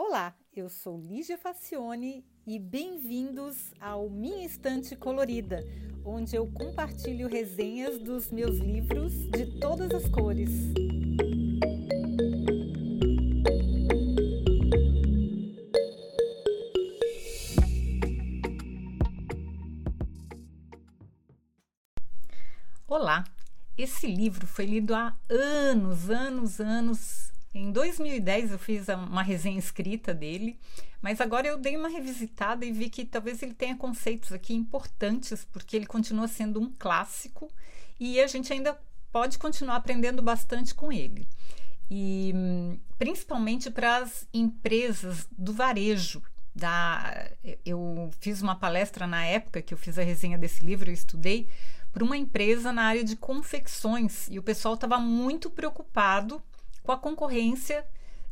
Olá, eu sou Lígia Facione e bem-vindos ao Minha Estante Colorida, onde eu compartilho resenhas dos meus livros de todas as cores. Olá, esse livro foi lido há anos, anos, anos. Em 2010 eu fiz uma resenha escrita dele, mas agora eu dei uma revisitada e vi que talvez ele tenha conceitos aqui importantes, porque ele continua sendo um clássico e a gente ainda pode continuar aprendendo bastante com ele. E principalmente para as empresas do varejo. Da, eu fiz uma palestra na época que eu fiz a resenha desse livro, eu estudei para uma empresa na área de confecções e o pessoal estava muito preocupado com a concorrência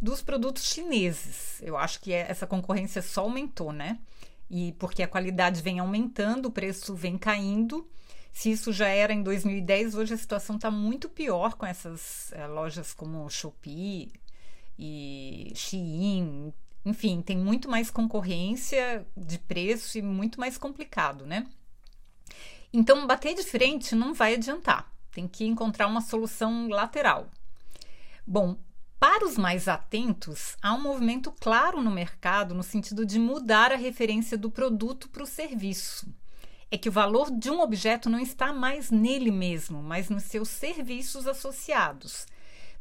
dos produtos chineses. Eu acho que essa concorrência só aumentou, né? E porque a qualidade vem aumentando, o preço vem caindo. Se isso já era em 2010, hoje a situação está muito pior com essas é, lojas como Shopee e Shein. Enfim, tem muito mais concorrência de preço e muito mais complicado, né? Então, bater de frente não vai adiantar. Tem que encontrar uma solução lateral. Bom, para os mais atentos, há um movimento claro no mercado no sentido de mudar a referência do produto para o serviço. É que o valor de um objeto não está mais nele mesmo, mas nos seus serviços associados.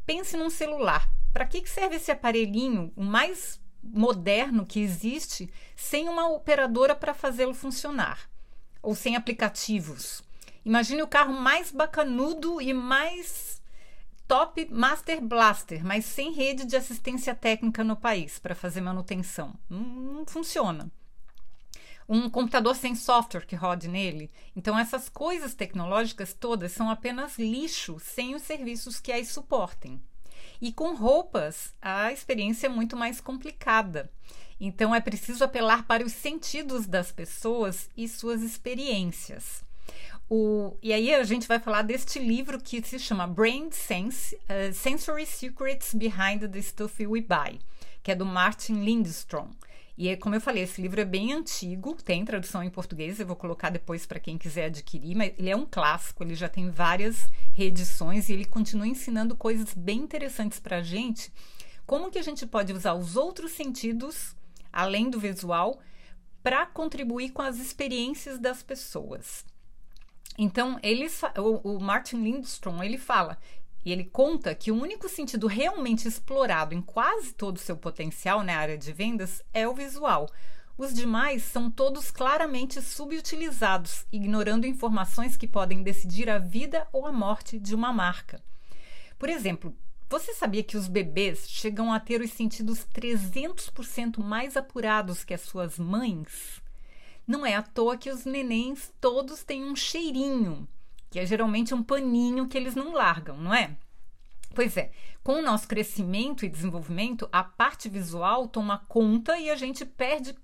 Pense num celular. Para que serve esse aparelhinho, o mais moderno que existe, sem uma operadora para fazê-lo funcionar? ou sem aplicativos. Imagine o carro mais bacanudo e mais top Master Blaster, mas sem rede de assistência técnica no país para fazer manutenção. Não, funciona. Um computador sem software que rode nele. Então, essas coisas tecnológicas todas são apenas lixo sem os serviços que as suportem. E com roupas, a experiência é muito mais complicada. Então é preciso apelar para os sentidos das pessoas e suas experiências. O, e aí a gente vai falar deste livro que se chama Brain Sense, uh, Sensory Secrets Behind the Stuff We Buy, que é do Martin Lindstrom. E é, como eu falei, esse livro é bem antigo, tem tradução em português, eu vou colocar depois para quem quiser adquirir, mas ele é um clássico, ele já tem várias reedições e ele continua ensinando coisas bem interessantes para a gente. Como que a gente pode usar os outros sentidos além do visual, para contribuir com as experiências das pessoas. Então, eles, o, o Martin Lindstrom ele fala e ele conta que o único sentido realmente explorado em quase todo o seu potencial na área de vendas é o visual. Os demais são todos claramente subutilizados, ignorando informações que podem decidir a vida ou a morte de uma marca. Por exemplo, você sabia que os bebês chegam a ter os sentidos 300% mais apurados que as suas mães? Não é à toa que os nenéns todos têm um cheirinho, que é geralmente um paninho que eles não largam, não é? Pois é, com o nosso crescimento e desenvolvimento, a parte visual toma conta e a gente perde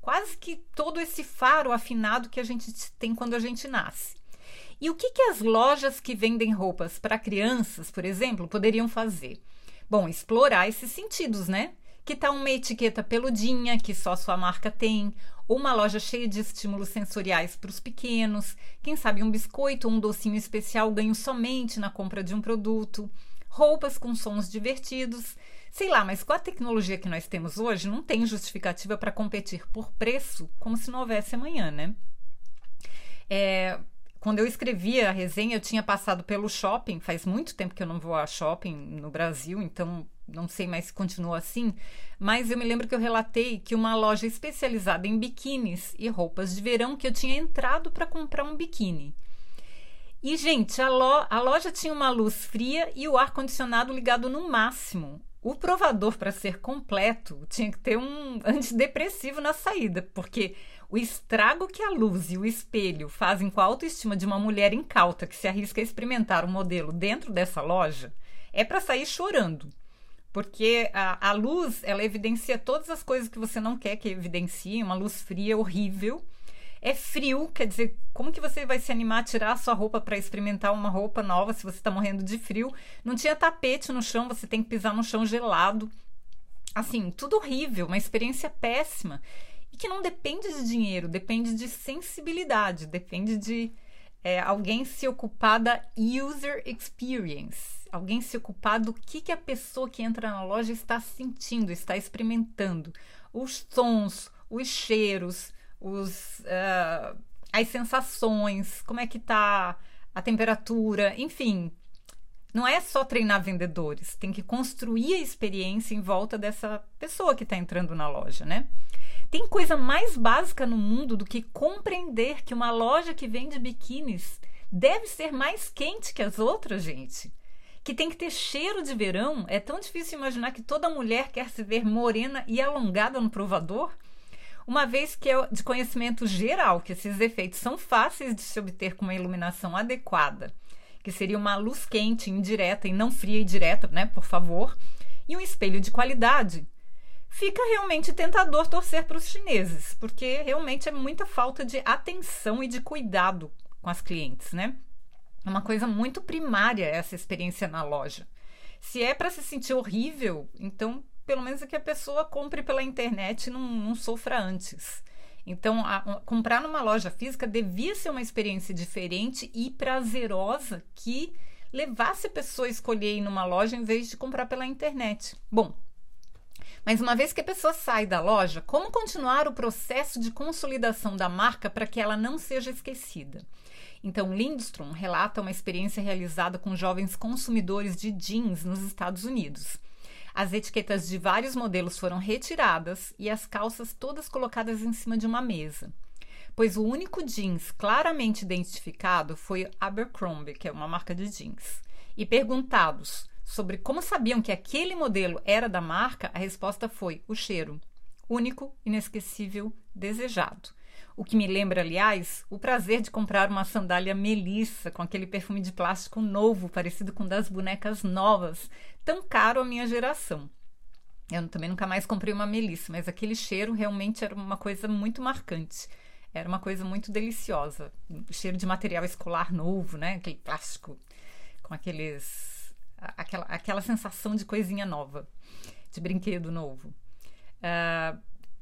quase que todo esse faro afinado que a gente tem quando a gente nasce. E o que, que as lojas que vendem roupas para crianças, por exemplo, poderiam fazer? Bom, explorar esses sentidos, né? Que tal uma etiqueta peludinha que só sua marca tem, uma loja cheia de estímulos sensoriais para os pequenos, quem sabe um biscoito ou um docinho especial ganho somente na compra de um produto, roupas com sons divertidos, sei lá, mas com a tecnologia que nós temos hoje, não tem justificativa para competir por preço como se não houvesse amanhã, né? É, quando eu escrevia a resenha, eu tinha passado pelo shopping. Faz muito tempo que eu não vou a shopping no Brasil, então não sei mais se continua assim. Mas eu me lembro que eu relatei que uma loja especializada em biquínis e roupas de verão que eu tinha entrado para comprar um biquíni. E, gente, a, lo a loja tinha uma luz fria e o ar-condicionado ligado no máximo. O provador, para ser completo, tinha que ter um antidepressivo na saída, porque o estrago que a luz e o espelho fazem com a autoestima de uma mulher incauta que se arrisca a experimentar um modelo dentro dessa loja é para sair chorando. Porque a, a luz, ela evidencia todas as coisas que você não quer que evidencie, uma luz fria, horrível é frio, quer dizer, como que você vai se animar a tirar a sua roupa para experimentar uma roupa nova se você está morrendo de frio? Não tinha tapete no chão, você tem que pisar no chão gelado. assim, tudo horrível, uma experiência péssima. E que não depende de dinheiro, depende de sensibilidade, depende de é, alguém se ocupar da user experience, alguém se ocupar do que, que a pessoa que entra na loja está sentindo, está experimentando, os sons, os cheiros, os, uh, as sensações, como é que tá a temperatura, enfim. Não é só treinar vendedores, tem que construir a experiência em volta dessa pessoa que está entrando na loja, né? Tem coisa mais básica no mundo do que compreender que uma loja que vende biquínis deve ser mais quente que as outras, gente. Que tem que ter cheiro de verão. É tão difícil imaginar que toda mulher quer se ver morena e alongada no provador. Uma vez que é de conhecimento geral que esses efeitos são fáceis de se obter com uma iluminação adequada, que seria uma luz quente, indireta e não fria e direta, né, por favor, e um espelho de qualidade, fica realmente tentador torcer para os chineses, porque realmente é muita falta de atenção e de cuidado com as clientes, né? É uma coisa muito primária essa experiência na loja. Se é para se sentir horrível, então pelo menos é que a pessoa compre pela internet e não, não sofra antes. Então, a, comprar numa loja física devia ser uma experiência diferente e prazerosa que levasse a pessoa a escolher ir numa loja em vez de comprar pela internet. Bom, mas uma vez que a pessoa sai da loja, como continuar o processo de consolidação da marca para que ela não seja esquecida? Então, Lindstrom relata uma experiência realizada com jovens consumidores de jeans nos Estados Unidos. As etiquetas de vários modelos foram retiradas e as calças todas colocadas em cima de uma mesa. Pois o único jeans claramente identificado foi Abercrombie, que é uma marca de jeans. E perguntados sobre como sabiam que aquele modelo era da marca, a resposta foi o cheiro. Único, inesquecível, desejado. O que me lembra, aliás, o prazer de comprar uma sandália Melissa com aquele perfume de plástico novo, parecido com das bonecas novas, tão caro à minha geração. Eu também nunca mais comprei uma Melissa, mas aquele cheiro realmente era uma coisa muito marcante. Era uma coisa muito deliciosa. cheiro de material escolar novo, né? Aquele plástico com aqueles aquela, aquela sensação de coisinha nova, de brinquedo novo. Uh,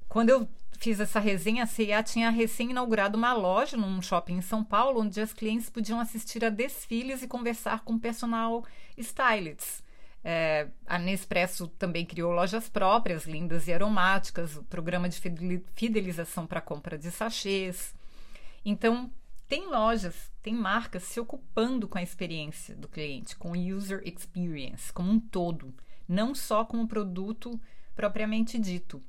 quando eu fiz essa resenha, a CIA tinha recém-inaugurado uma loja num shopping em São Paulo, onde as clientes podiam assistir a desfiles e conversar com personal stylists. É, a Nespresso também criou lojas próprias, lindas e aromáticas, o programa de fidelização para compra de sachês. Então, tem lojas, tem marcas se ocupando com a experiência do cliente, com o user experience como um todo, não só com o produto propriamente dito.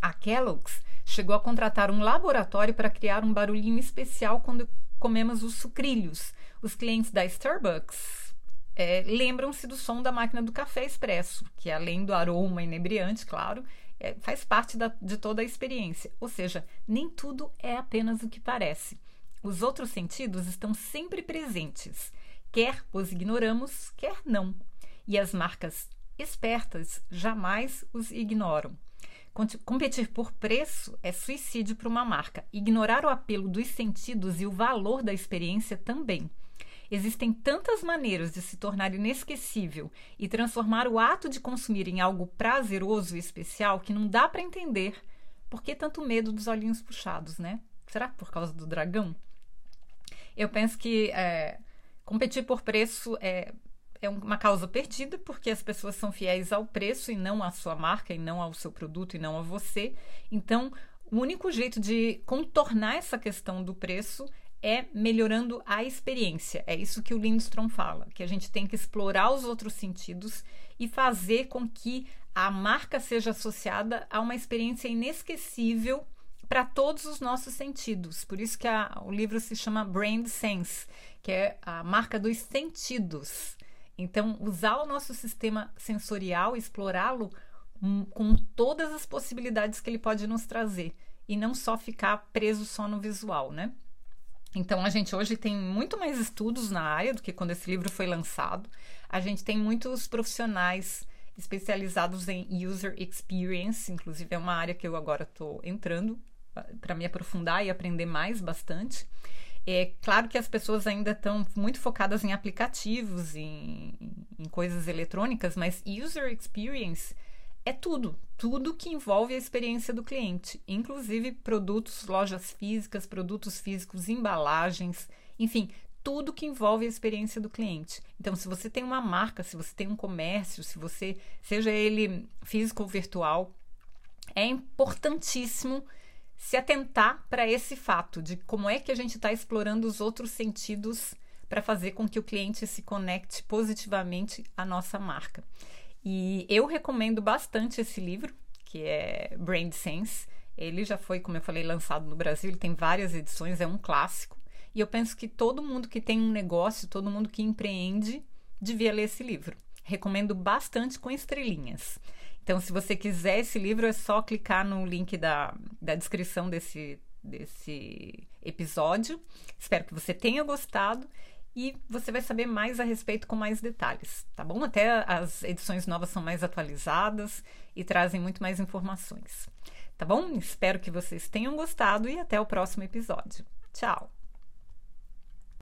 A Kellogg's chegou a contratar um laboratório para criar um barulhinho especial quando comemos os sucrilhos. Os clientes da Starbucks é, lembram-se do som da máquina do café expresso, que além do aroma inebriante, claro, é, faz parte da, de toda a experiência. Ou seja, nem tudo é apenas o que parece. Os outros sentidos estão sempre presentes, quer os ignoramos, quer não. E as marcas espertas jamais os ignoram. Competir por preço é suicídio para uma marca. Ignorar o apelo dos sentidos e o valor da experiência também. Existem tantas maneiras de se tornar inesquecível e transformar o ato de consumir em algo prazeroso e especial que não dá para entender por que tanto medo dos olhinhos puxados, né? Será por causa do dragão? Eu penso que é, competir por preço é, é uma causa perdida, porque as pessoas são fiéis ao preço e não à sua marca, e não ao seu produto, e não a você. Então, o único jeito de contornar essa questão do preço é melhorando a experiência. É isso que o Lindstrom fala, que a gente tem que explorar os outros sentidos e fazer com que a marca seja associada a uma experiência inesquecível para todos os nossos sentidos. Por isso que a, o livro se chama Brand Sense, que é a marca dos sentidos. Então, usar o nosso sistema sensorial, explorá-lo com todas as possibilidades que ele pode nos trazer e não só ficar preso só no visual, né? Então, a gente hoje tem muito mais estudos na área do que quando esse livro foi lançado. A gente tem muitos profissionais especializados em user experience, inclusive é uma área que eu agora estou entrando para me aprofundar e aprender mais bastante. É claro que as pessoas ainda estão muito focadas em aplicativos, em, em coisas eletrônicas, mas user experience é tudo, tudo que envolve a experiência do cliente, inclusive produtos, lojas físicas, produtos físicos, embalagens, enfim, tudo que envolve a experiência do cliente. Então, se você tem uma marca, se você tem um comércio, se você, seja ele físico ou virtual, é importantíssimo se atentar para esse fato de como é que a gente está explorando os outros sentidos para fazer com que o cliente se conecte positivamente à nossa marca. E eu recomendo bastante esse livro, que é Brand Sense. Ele já foi, como eu falei, lançado no Brasil, ele tem várias edições, é um clássico. E eu penso que todo mundo que tem um negócio, todo mundo que empreende, devia ler esse livro. Recomendo bastante com estrelinhas. Então, se você quiser esse livro, é só clicar no link da, da descrição desse, desse episódio. Espero que você tenha gostado e você vai saber mais a respeito com mais detalhes, tá bom? Até as edições novas são mais atualizadas e trazem muito mais informações. Tá bom? Espero que vocês tenham gostado e até o próximo episódio. Tchau!